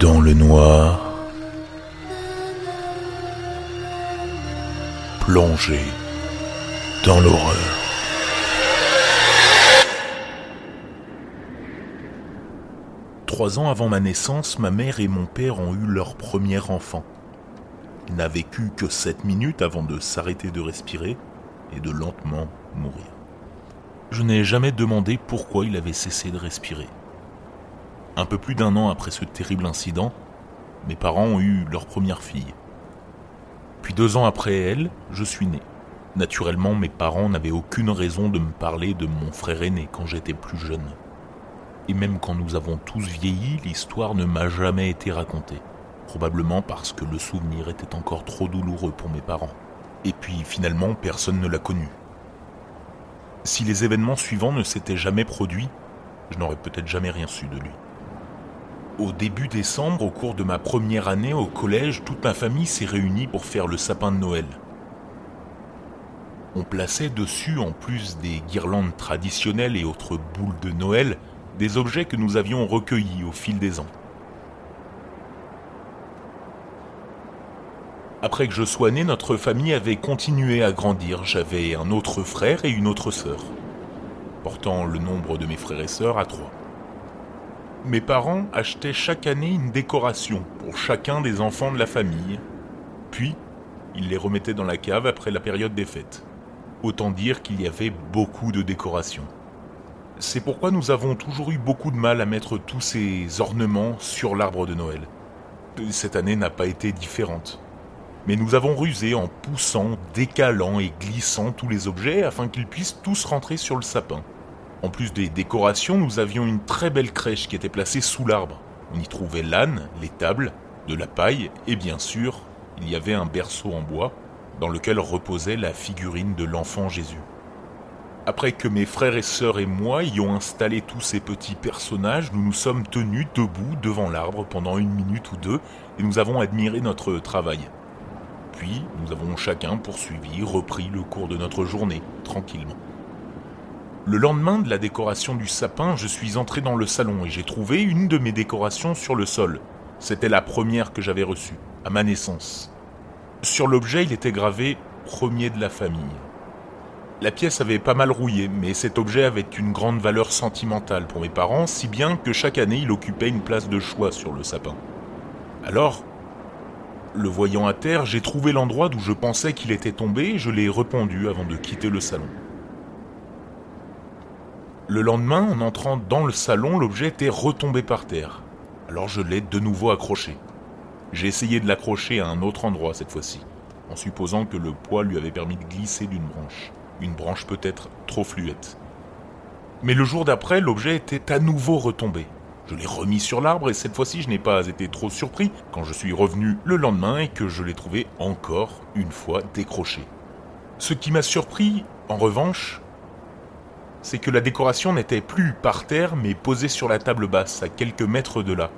Dans le noir, plongé dans l'horreur. Trois ans avant ma naissance, ma mère et mon père ont eu leur premier enfant. Il n'a vécu que sept minutes avant de s'arrêter de respirer et de lentement mourir. Je n'ai jamais demandé pourquoi il avait cessé de respirer. Un peu plus d'un an après ce terrible incident, mes parents ont eu leur première fille. Puis deux ans après elle, je suis né. Naturellement, mes parents n'avaient aucune raison de me parler de mon frère aîné quand j'étais plus jeune. Et même quand nous avons tous vieilli, l'histoire ne m'a jamais été racontée. Probablement parce que le souvenir était encore trop douloureux pour mes parents. Et puis finalement, personne ne l'a connu. Si les événements suivants ne s'étaient jamais produits, je n'aurais peut-être jamais rien su de lui. Au début décembre, au cours de ma première année au collège, toute ma famille s'est réunie pour faire le sapin de Noël. On plaçait dessus, en plus des guirlandes traditionnelles et autres boules de Noël, des objets que nous avions recueillis au fil des ans. Après que je sois né, notre famille avait continué à grandir. J'avais un autre frère et une autre sœur, portant le nombre de mes frères et sœurs à trois. Mes parents achetaient chaque année une décoration pour chacun des enfants de la famille, puis ils les remettaient dans la cave après la période des fêtes. Autant dire qu'il y avait beaucoup de décorations. C'est pourquoi nous avons toujours eu beaucoup de mal à mettre tous ces ornements sur l'arbre de Noël. Cette année n'a pas été différente. Mais nous avons rusé en poussant, décalant et glissant tous les objets afin qu'ils puissent tous rentrer sur le sapin. En plus des décorations, nous avions une très belle crèche qui était placée sous l'arbre. On y trouvait l'âne, les tables, de la paille et bien sûr, il y avait un berceau en bois dans lequel reposait la figurine de l'enfant Jésus. Après que mes frères et sœurs et moi ayons installé tous ces petits personnages, nous nous sommes tenus debout devant l'arbre pendant une minute ou deux et nous avons admiré notre travail. Puis, nous avons chacun poursuivi, repris le cours de notre journée, tranquillement. Le lendemain de la décoration du sapin, je suis entré dans le salon et j'ai trouvé une de mes décorations sur le sol. C'était la première que j'avais reçue, à ma naissance. Sur l'objet, il était gravé Premier de la famille. La pièce avait pas mal rouillé, mais cet objet avait une grande valeur sentimentale pour mes parents, si bien que chaque année il occupait une place de choix sur le sapin. Alors, le voyant à terre, j'ai trouvé l'endroit d'où je pensais qu'il était tombé et je l'ai rependu avant de quitter le salon. Le lendemain, en entrant dans le salon, l'objet était retombé par terre. Alors je l'ai de nouveau accroché. J'ai essayé de l'accrocher à un autre endroit cette fois-ci, en supposant que le poids lui avait permis de glisser d'une branche. Une branche peut-être trop fluette. Mais le jour d'après, l'objet était à nouveau retombé. Je l'ai remis sur l'arbre et cette fois-ci je n'ai pas été trop surpris quand je suis revenu le lendemain et que je l'ai trouvé encore une fois décroché. Ce qui m'a surpris, en revanche, c'est que la décoration n'était plus par terre mais posée sur la table basse, à quelques mètres de là.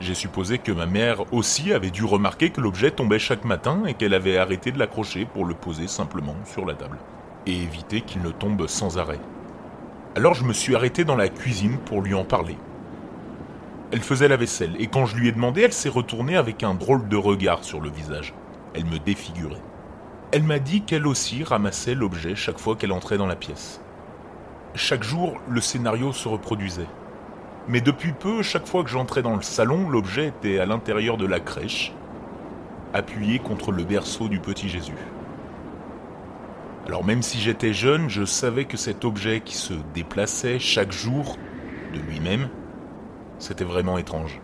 J'ai supposé que ma mère aussi avait dû remarquer que l'objet tombait chaque matin et qu'elle avait arrêté de l'accrocher pour le poser simplement sur la table, et éviter qu'il ne tombe sans arrêt. Alors je me suis arrêté dans la cuisine pour lui en parler. Elle faisait la vaisselle, et quand je lui ai demandé, elle s'est retournée avec un drôle de regard sur le visage. Elle me défigurait. Elle m'a dit qu'elle aussi ramassait l'objet chaque fois qu'elle entrait dans la pièce. Chaque jour, le scénario se reproduisait. Mais depuis peu, chaque fois que j'entrais dans le salon, l'objet était à l'intérieur de la crèche, appuyé contre le berceau du petit Jésus. Alors même si j'étais jeune, je savais que cet objet qui se déplaçait chaque jour de lui-même, c'était vraiment étrange.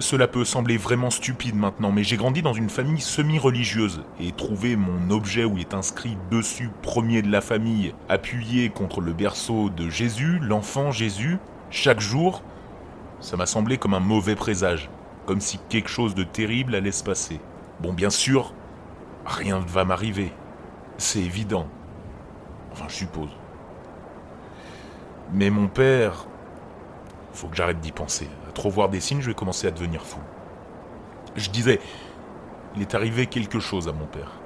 Cela peut sembler vraiment stupide maintenant, mais j'ai grandi dans une famille semi-religieuse et trouver mon objet où est inscrit dessus premier de la famille, appuyé contre le berceau de Jésus, l'enfant Jésus, chaque jour, ça m'a semblé comme un mauvais présage, comme si quelque chose de terrible allait se passer. Bon, bien sûr, rien ne va m'arriver, c'est évident. Enfin, je suppose. Mais mon père, faut que j'arrête d'y penser. À trop voir des signes, je vais commencer à devenir fou. Je disais, il est arrivé quelque chose à mon père.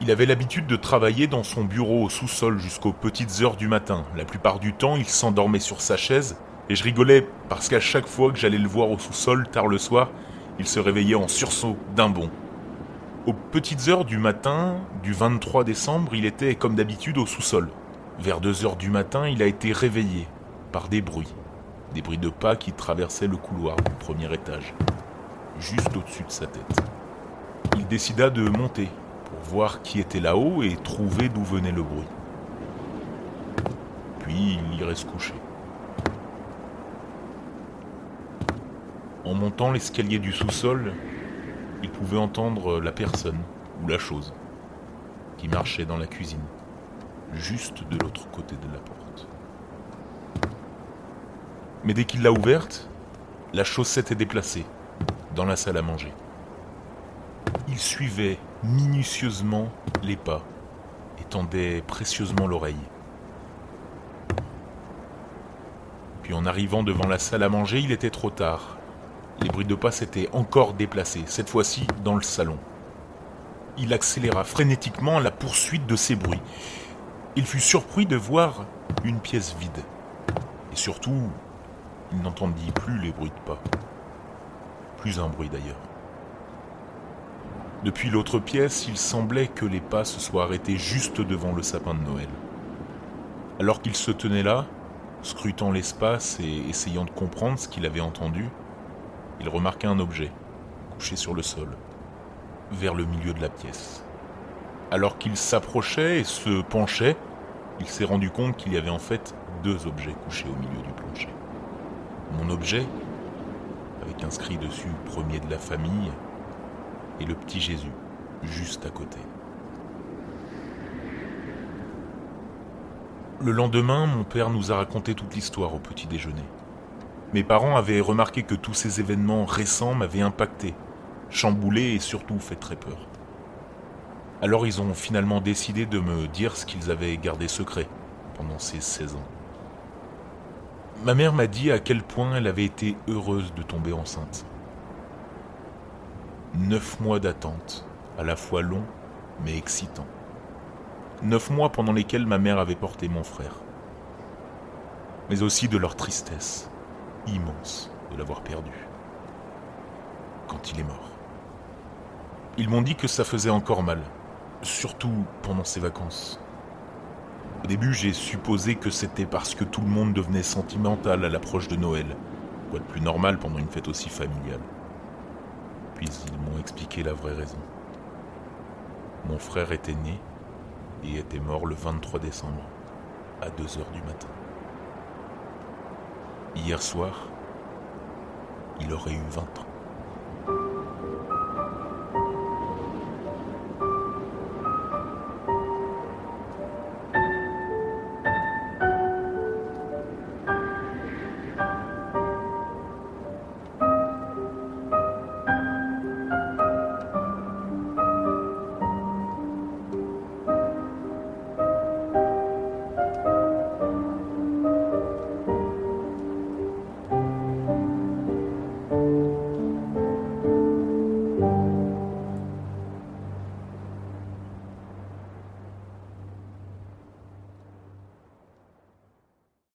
Il avait l'habitude de travailler dans son bureau au sous-sol jusqu'aux petites heures du matin. La plupart du temps, il s'endormait sur sa chaise et je rigolais parce qu'à chaque fois que j'allais le voir au sous-sol tard le soir, il se réveillait en sursaut d'un bond. Aux petites heures du matin du 23 décembre, il était comme d'habitude au sous-sol. Vers 2 heures du matin, il a été réveillé par des bruits. Des bruits de pas qui traversaient le couloir du premier étage, juste au-dessus de sa tête. Il décida de monter pour voir qui était là-haut et trouver d'où venait le bruit. Puis il irait se coucher. En montant l'escalier du sous-sol, il pouvait entendre la personne ou la chose qui marchait dans la cuisine, juste de l'autre côté de la porte. Mais dès qu'il l'a ouverte, la chose s'était déplacée dans la salle à manger. Il suivait minutieusement les pas et tendait précieusement l'oreille. Puis en arrivant devant la salle à manger, il était trop tard. Les bruits de pas s'étaient encore déplacés, cette fois-ci dans le salon. Il accéléra frénétiquement la poursuite de ces bruits. Il fut surpris de voir une pièce vide. Et surtout, il n'entendit plus les bruits de pas. Plus un bruit d'ailleurs. Depuis l'autre pièce, il semblait que les pas se soient arrêtés juste devant le sapin de Noël. Alors qu'il se tenait là, scrutant l'espace et essayant de comprendre ce qu'il avait entendu, il remarqua un objet, couché sur le sol, vers le milieu de la pièce. Alors qu'il s'approchait et se penchait, il s'est rendu compte qu'il y avait en fait deux objets couchés au milieu du plancher. Mon objet, avec inscrit dessus premier de la famille, et le petit Jésus, juste à côté. Le lendemain, mon père nous a raconté toute l'histoire au petit déjeuner. Mes parents avaient remarqué que tous ces événements récents m'avaient impacté, chamboulé et surtout fait très peur. Alors ils ont finalement décidé de me dire ce qu'ils avaient gardé secret pendant ces 16 ans. Ma mère m'a dit à quel point elle avait été heureuse de tomber enceinte. Neuf mois d'attente, à la fois long mais excitant. Neuf mois pendant lesquels ma mère avait porté mon frère. Mais aussi de leur tristesse, immense de l'avoir perdu quand il est mort. Ils m'ont dit que ça faisait encore mal, surtout pendant ses vacances. Au début, j'ai supposé que c'était parce que tout le monde devenait sentimental à l'approche de Noël, quoi de plus normal pendant une fête aussi familiale? Puis ils m'ont expliqué la vraie raison. Mon frère était né et était mort le 23 décembre, à 2 heures du matin. Hier soir, il aurait eu 20 ans.